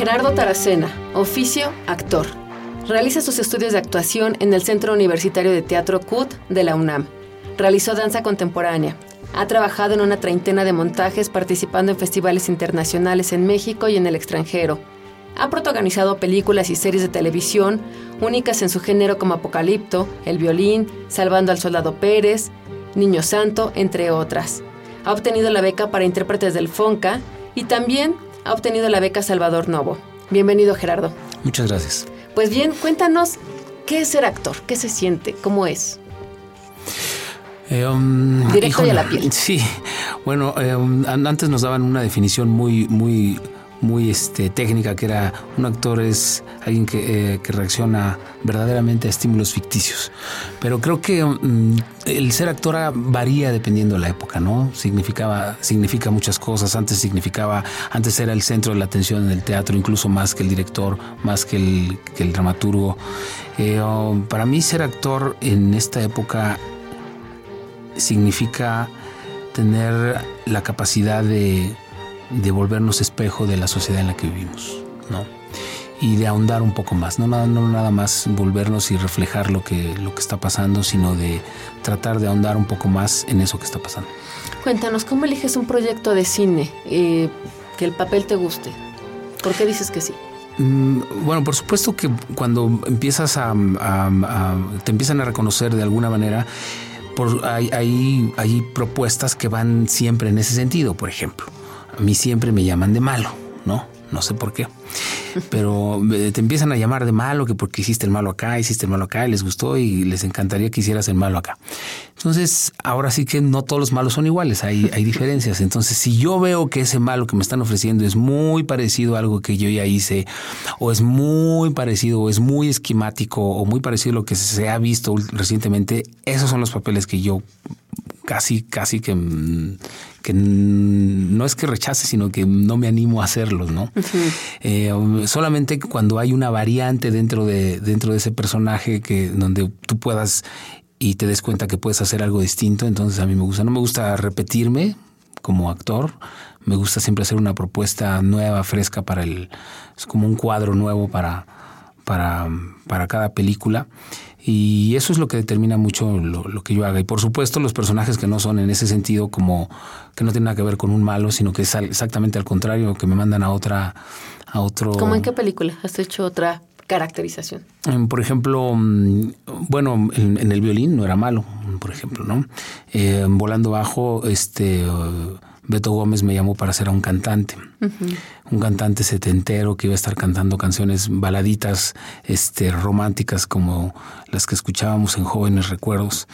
Gerardo Taracena, oficio actor. Realiza sus estudios de actuación en el Centro Universitario de Teatro CUT de la UNAM. Realizó danza contemporánea. Ha trabajado en una treintena de montajes participando en festivales internacionales en México y en el extranjero. Ha protagonizado películas y series de televisión únicas en su género como Apocalipto, El Violín, Salvando al Soldado Pérez, Niño Santo, entre otras. Ha obtenido la beca para intérpretes del FONCA y también ha obtenido la beca Salvador Novo. Bienvenido, Gerardo. Muchas gracias. Pues bien, cuéntanos, ¿qué es ser actor? ¿Qué se siente? ¿Cómo es? Eh, um, Directo y a la piel. Sí, bueno, eh, um, antes nos daban una definición muy, muy muy este, técnica, que era un actor es alguien que, eh, reacciona verdaderamente a estímulos ficticios. Pero creo que mm, el ser actor varía dependiendo de la época, ¿no? Significaba, significa muchas cosas. Antes significaba, antes era el centro de la atención en el teatro, incluso más que el director, más que el, que el dramaturgo. Eh, para mí ser actor en esta época significa tener la capacidad de de volvernos espejo de la sociedad en la que vivimos, ¿no? Y de ahondar un poco más, no nada, no nada más volvernos y reflejar lo que, lo que está pasando, sino de tratar de ahondar un poco más en eso que está pasando. Cuéntanos, ¿cómo eliges un proyecto de cine eh, que el papel te guste? ¿Por qué dices que sí? Mm, bueno, por supuesto que cuando empiezas a, te empiezan a reconocer de alguna manera, por, hay, hay, hay propuestas que van siempre en ese sentido, por ejemplo a mí siempre me llaman de malo, ¿no? No sé por qué. Pero te empiezan a llamar de malo, que porque hiciste el malo acá, hiciste el malo acá, y les gustó y les encantaría que hicieras el malo acá. Entonces, ahora sí que no todos los malos son iguales, hay, hay diferencias. Entonces, si yo veo que ese malo que me están ofreciendo es muy parecido a algo que yo ya hice, o es muy parecido, o es muy esquemático, o muy parecido a lo que se ha visto recientemente, esos son los papeles que yo casi, casi que, mm, que no es que rechace, sino que no me animo a hacerlos, ¿no? Eh, solamente cuando hay una variante dentro de, dentro de ese personaje que donde tú puedas y te des cuenta que puedes hacer algo distinto, entonces a mí me gusta. No me gusta repetirme como actor, me gusta siempre hacer una propuesta nueva, fresca para el, es como un cuadro nuevo para, para, para cada película. Y eso es lo que determina mucho lo, que yo haga. Y por supuesto los personajes que no son en ese sentido como que no tienen nada que ver con un malo, sino que es exactamente al contrario, que me mandan a otra, a otro... ¿Cómo en qué película has hecho otra caracterización? Por ejemplo, mm, bueno, en, el violín no era malo, por ejemplo, ¿no? Eh, volando bajo, este... Beto Gómez me llamó para ser un cantante, un cantante setentero que iba a estar cantando canciones baladitas, este, románticas como las que escuchábamos en Jóvenes Recuerdos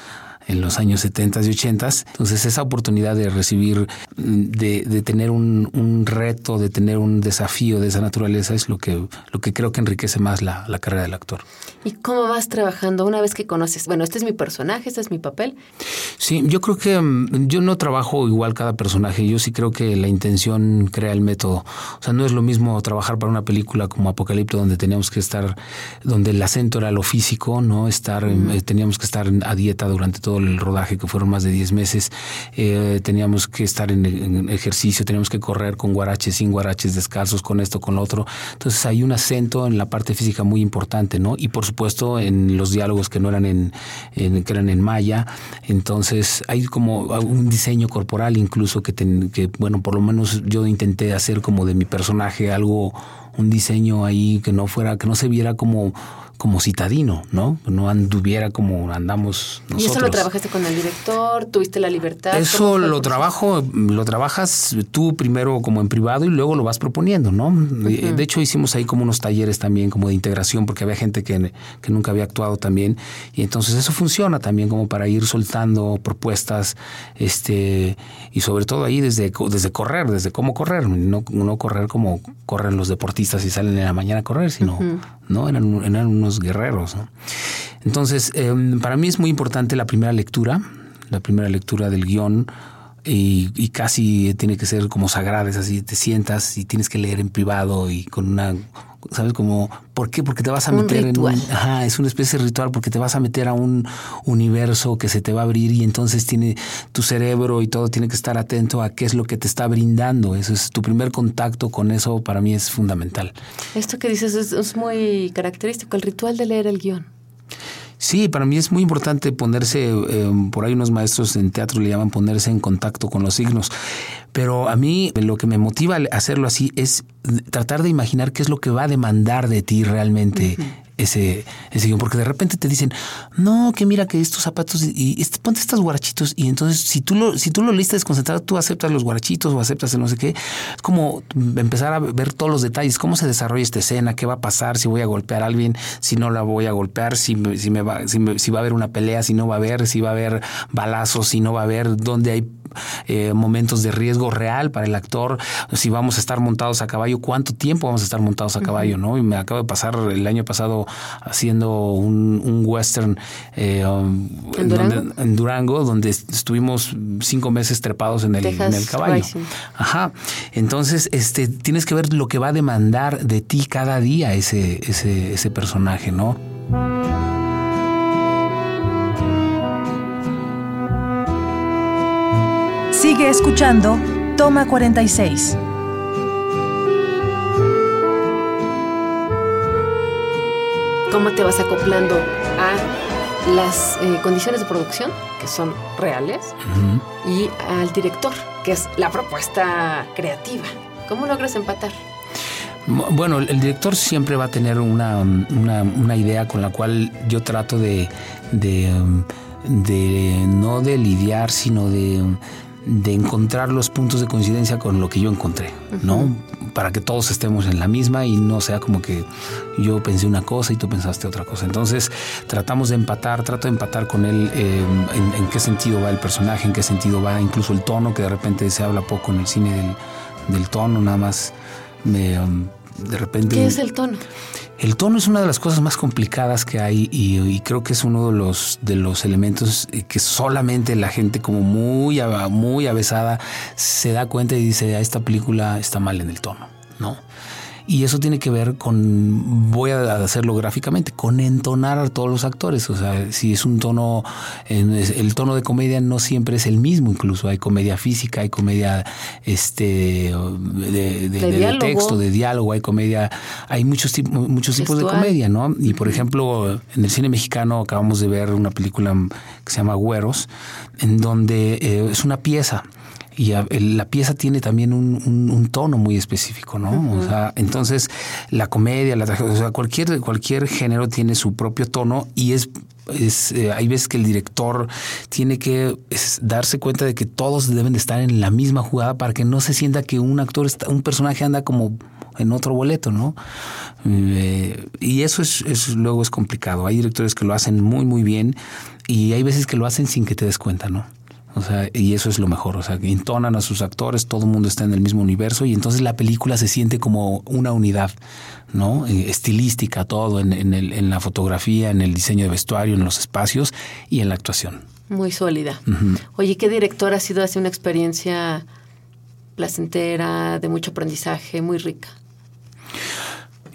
en los años 70 y 80. Entonces esa oportunidad de recibir, de, de tener un, un, reto, de tener un desafío de esa naturaleza es lo que, lo que creo que enriquece más la, la, carrera del actor. ¿Y cómo vas trabajando una vez que conoces? Bueno, este es mi personaje, este es mi papel. Sí, yo creo que mm, yo no trabajo igual cada personaje, yo sí creo que la intención crea el método. O sea, no es lo mismo trabajar para una película como Apocalipto donde teníamos que estar, donde el acento era lo físico, ¿no? Estar, eh, teníamos que estar a dieta durante todo el rodaje, que fueron más de 10 meses, eh, teníamos que estar en, ejercicio, teníamos que correr con guaraches, sin guaraches, descalzos, con esto, con lo otro. Entonces hay un acento en la parte física muy importante, ¿no? Y por supuesto en los diálogos que no eran en, que eran en maya. Entonces hay como un diseño corporal incluso que, que, bueno, por lo menos yo intenté hacer como de mi personaje algo un diseño ahí que no fuera, que no se viera como como citadino, ¿no? No anduviera como andamos nosotros. ¿Y eso lo trabajaste con el director? ¿Tuviste la libertad? Eso lo trabajo, lo trabajas tú primero como en privado y luego lo vas proponiendo, ¿no? De hecho, hicimos ahí como unos talleres también como de integración porque había gente que, que nunca había actuado también y entonces eso funciona también como para ir soltando propuestas este y sobre todo ahí desde, desde correr, desde cómo correr, no, no correr como corren los deportistas y salen en la mañana a correr, sino, ¿no? Eran, eran, unos guerreros. Entonces, em, para mí es muy importante la primera lectura, la primera lectura del guion, y, y, casi tiene que ser como sagrada, es así, te sientas y tienes que leer en privado y con una ¿sabes? Como, ¿por qué? Porque te vas a meter en un, ajá, es una especie de ritual porque te vas a meter a un universo que se te va a abrir y entonces tiene tu cerebro y todo tiene que estar atento a qué es lo que te está brindando. Eso es tu primer contacto con eso para mí es fundamental. Esto que dices es, es muy característico, el ritual de leer el guion. Sí, para mí es muy importante ponerse, em, por ahí unos maestros en teatro le llaman ponerse en contacto con los signos, pero a mí lo que me motiva a hacerlo así es tratar de imaginar qué es lo que va a demandar de ti realmente ese, ese guion, porque de repente te dicen, no, que mira que estos zapatos y, ponte estos guarachitos y entonces si tú lo, si tú lo leíste desconcentrado, tú aceptas los guarachitos o aceptas el no sé qué, es como empezar a ver todos los detalles, cómo se desarrolla esta escena, qué va a pasar, si voy a golpear a alguien, si no la voy a golpear, si, si, me va, si, si va a haber una pelea, si no va a haber, si va a haber balazos, si no va a haber, dónde hay eh, momentos de riesgo real para el actor, si vamos a estar montados a caballo, cuánto tiempo vamos a estar montados a caballo, ¿no? Y me acabo de pasar el año pasado haciendo un, western eh, um, ¿En, Durango? Donde, estuvimos cinco meses trepados en el, en el caballo. Ajá. Entonces, este, tienes que ver lo que va a demandar de ti cada día ese, ese, ese personaje, ¿no? Sigue escuchando Toma 46. ¿Cómo te vas acoplando a las eh, condiciones de producción, que son reales, y al director, que es la propuesta creativa? ¿Cómo logras empatar? Bueno, el director siempre va a tener una, una, idea con la cual yo trato de, de, de no de lidiar, sino de de encontrar los puntos de coincidencia con lo que yo encontré, ¿no? Para que todos estemos en la misma y no sea como que yo pensé una cosa y tú pensaste otra cosa. Entonces tratamos de empatar, trato de empatar con él eh, en, qué sentido va el personaje, en qué sentido va incluso el tono, que de repente se habla poco en el cine del, tono, nada más me, um, de repente... ¿Qué es el tono? El tono es una de las cosas más complicadas que hay y, creo que es uno de los, de los elementos que solamente la gente como muy, muy avesada se da cuenta y dice, ah, esta película está mal en el tono, ¿no? Y eso tiene que ver con, voy a hacerlo gráficamente, con entonar a todos los actores. O sea, si es un tono, el tono de comedia no siempre es el mismo, incluso hay comedia física, hay comedia este de, texto, de diálogo, hay comedia, hay muchos, tipos muchos tipos de comedia, ¿no? Y por ejemplo, en el cine mexicano acabamos de ver una película que se llama Güeros, en donde eh, es una pieza y la pieza tiene también un, tono muy específico, ¿no? O sea, entonces la comedia, la tragedia, o sea, cualquier, cualquier género tiene su propio tono y es es, eh, hay veces que el director tiene que darse cuenta de que todos deben de estar en la misma jugada para que no se sienta que un actor, está, un personaje anda como en otro boleto, ¿no? Eh, y eso es, es, luego es complicado. Hay directores que lo hacen muy, muy bien y hay veces que lo hacen sin que te des cuenta, ¿no? O sea, y eso es lo mejor. O sea, que intonan a sus actores, todo el mundo está en el mismo universo y entonces la película se siente como una unidad, ¿no? Eh, estilística, todo en, el, en la fotografía, en el diseño de vestuario, en los espacios y en la actuación. Muy sólida. Oye, ¿qué director ha sido así una experiencia placentera, de mucho aprendizaje, muy rica?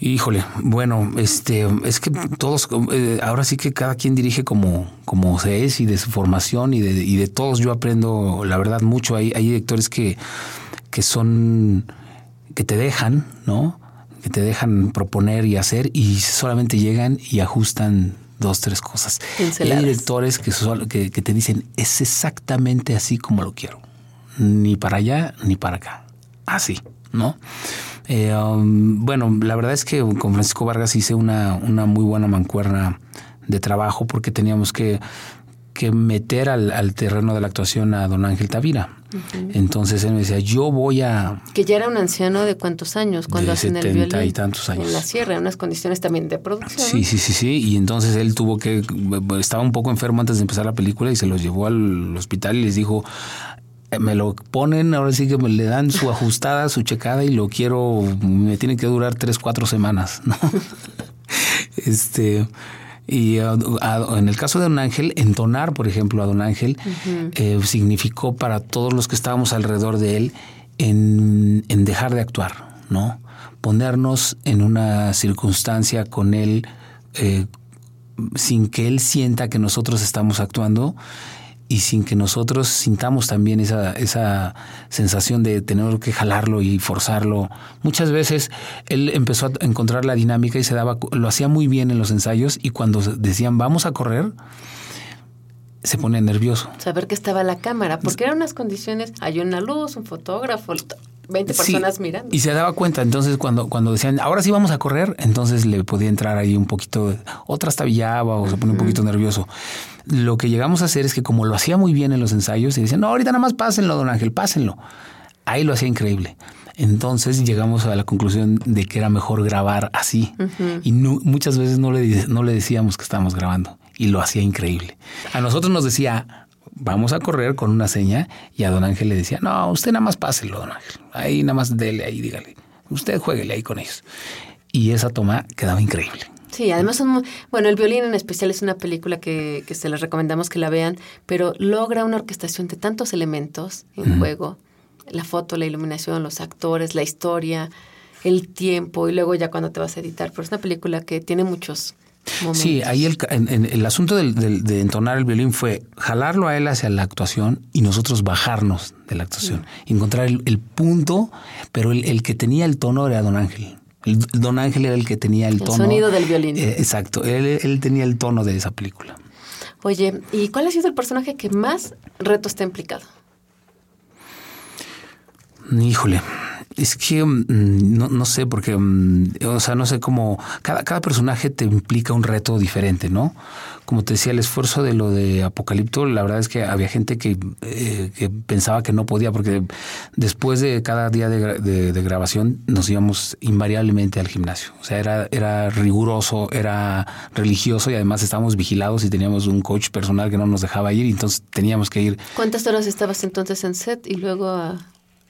Híjole, bueno, este, es que todos, eh, ahora sí que cada quien dirige como, como se es y de su formación y de, y de todos yo aprendo, la verdad, mucho. Hay, hay directores que, que son, que te dejan, ¿no? Que te dejan proponer y hacer y solamente llegan y ajustan dos, tres cosas. hay directores que, que, que te dicen, es exactamente así como lo quiero. Ni para allá ni para acá. Así, ¿no? Eh, um, bueno, la verdad es que con Francisco Vargas hice una, una muy buena mancuerna de trabajo porque teníamos que, que meter al, al terreno de la actuación a don Ángel Tavira. Entonces él me decía, yo voy a... Que ya era un anciano de cuántos años cuando De hacen el 70 violín. y tantos años. En la sierra, en unas condiciones también de producción. Sí, sí, sí, sí. Y entonces él tuvo que, estaba un poco enfermo antes de empezar la película y se los llevó al hospital y les dijo, "Eh, me lo ponen, ahora sí que me le dan su ajustada, su checada y lo quiero, me tiene que durar tres, cuatro semanas, ¿no? este, y a- a- en el caso de Don Ángel, entonar, por ejemplo, a Don Ángel, eh, significó para todos los que estábamos alrededor de él en, en dejar de actuar, ¿no? Ponernos en una circunstancia con él eh, sin que él sienta que nosotros estamos actuando y sin que nosotros sintamos también esa, esa sensación de tener que jalarlo y forzarlo. Muchas veces él empezó a encontrar la dinámica y se daba, lo hacía muy bien en los ensayos y cuando decían vamos a correr, se pone nervioso. Saber que estaba la cámara, porque eran unas condiciones, hay una luz, un fotógrafo, 20 Sí, personas mirando. Y se daba cuenta, entonces cuando, cuando decían, ahora sí vamos a correr, entonces le podía entrar ahí un poquito, otra estabillaba o se pone un poquito nervioso. Lo que llegamos a hacer es que como lo hacía muy bien en los ensayos, y decían, no, ahorita nada más pásenlo, don Ángel, pásenlo. Ahí lo hacía increíble. Entonces llegamos a la conclusión de que era mejor grabar así. Y no- muchas veces no le, no le decíamos que estábamos grabando. Y lo hacía increíble. A nosotros nos decía, vamos a correr con una seña. Y a don Ángel le decía, no, usted nada más páselo, don Ángel. Ahí nada más dele ahí, dígale. Usted jueguele ahí con ellos. Y esa toma quedaba increíble. Sí, además son bueno, el violín en especial es una película que, que se les recomendamos que la vean, pero logra una orquestación de tantos elementos en juego, la foto, la iluminación, los actores, la historia, el tiempo y luego ya cuando te vas a editar, pero es una película que tiene muchos momentos. Sí, ahí el, en- en- el asunto del- del- de entonar el violín fue jalarlo a él hacia la actuación y nosotros bajarnos de la actuación. Encontrar el, el punto, pero el, el que tenía el tono era Don Ángel. El, Don Ángel era el que tenía el, El tono. sonido del violín. Eh, exacto, él, él tenía el tono de esa película. Oye, ¿y cuál ha sido el personaje que más retos te ha implicado? Híjole, es que mm, no, no sé, porque, mm, o sea, no sé cómo, cada, cada personaje te implica un reto diferente, ¿no? Como te decía, el esfuerzo de lo de Apocalipto, la verdad es que había gente que, eh, que pensaba que no podía, porque después de cada día de, de grabación nos íbamos invariablemente al gimnasio. O sea, era, era riguroso, era religioso y además estábamos vigilados y teníamos un coach personal que no nos dejaba ir, y entonces teníamos que ir ¿Cuántas horas estabas entonces en set y luego a...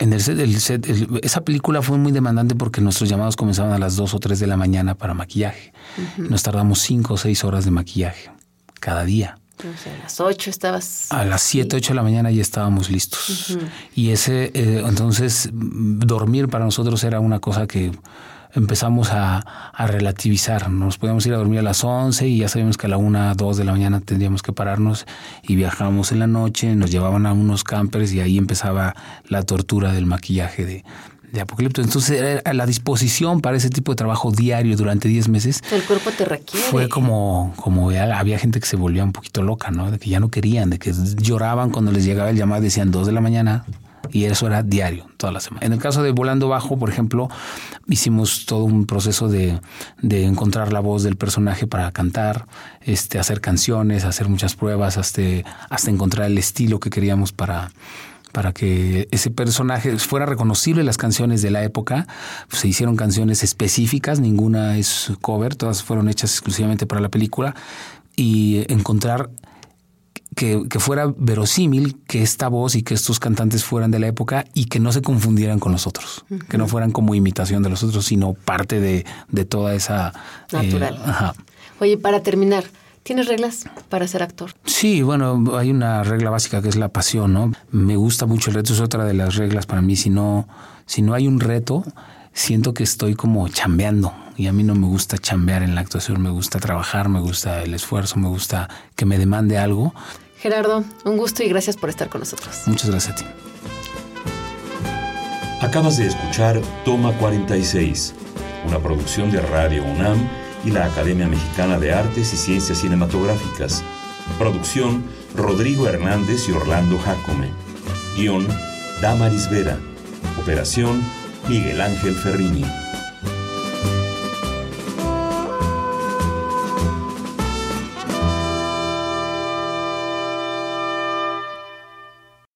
en el set, el set- el- esa película fue muy demandante porque nuestros llamados comenzaban a las 2 o 3 de la mañana para maquillaje. Nos tardamos 5 o 6 horas de maquillaje cada día. a las 8 estabas... A las 7, 8 de la mañana ya estábamos listos. Y ese, eh, entonces, mm, dormir para nosotros era una cosa que empezamos a, a relativizar. Nos podíamos ir a dormir a las 11 y ya sabíamos que a la 1, 2 de la mañana tendríamos que pararnos y viajábamos en la noche, nos llevaban a unos campers y ahí empezaba la tortura del maquillaje de, de Apocalipto. Entonces, era la disposición para ese tipo de trabajo diario durante 10 meses El cuerpo te requiere. fue como, como ya había gente que se volvía un poquito loca, ¿no? De que ya no querían, de que lloraban cuando les llegaba el llamado, decían dos de la mañana. Y eso era diario, toda la semana. En el caso de Volando Bajo, por ejemplo, hicimos todo un proceso de, de encontrar la voz del personaje para cantar, este, hacer canciones, hacer muchas pruebas, hasta, hasta encontrar el estilo que queríamos para, para que ese personaje fuera reconocible las canciones de la época. Se hicieron canciones específicas, ninguna es cover, todas fueron hechas exclusivamente para la película y encontrar que, que fuera verosímil que esta voz y que estos cantantes fueran de la época y que no se confundieran con los otros, que no fueran como imitación de los otros, sino parte de, de toda esa... eh, Natural. ajá. Oye, para terminar, ¿tienes reglas para ser actor? Sí, bueno, hay una regla básica que es la pasión, ¿no? Me gusta mucho el reto, es otra de las reglas para mí. Si no, si no hay un reto, siento que estoy como chambeando. Y a mí no me gusta chambear en la actuación, me gusta trabajar, me gusta el esfuerzo, me gusta que me demande algo. Gerardo, un gusto y gracias por estar con nosotros. Muchas gracias a ti. Acabas de escuchar Toma 46, una producción de Radio UNAM y la Academia Mexicana de Artes y Ciencias Cinematográficas. Producción Rodrigo Hernández y Orlando Jacome. Guión Damaris Vera. Operación Miguel Ángel Ferrini.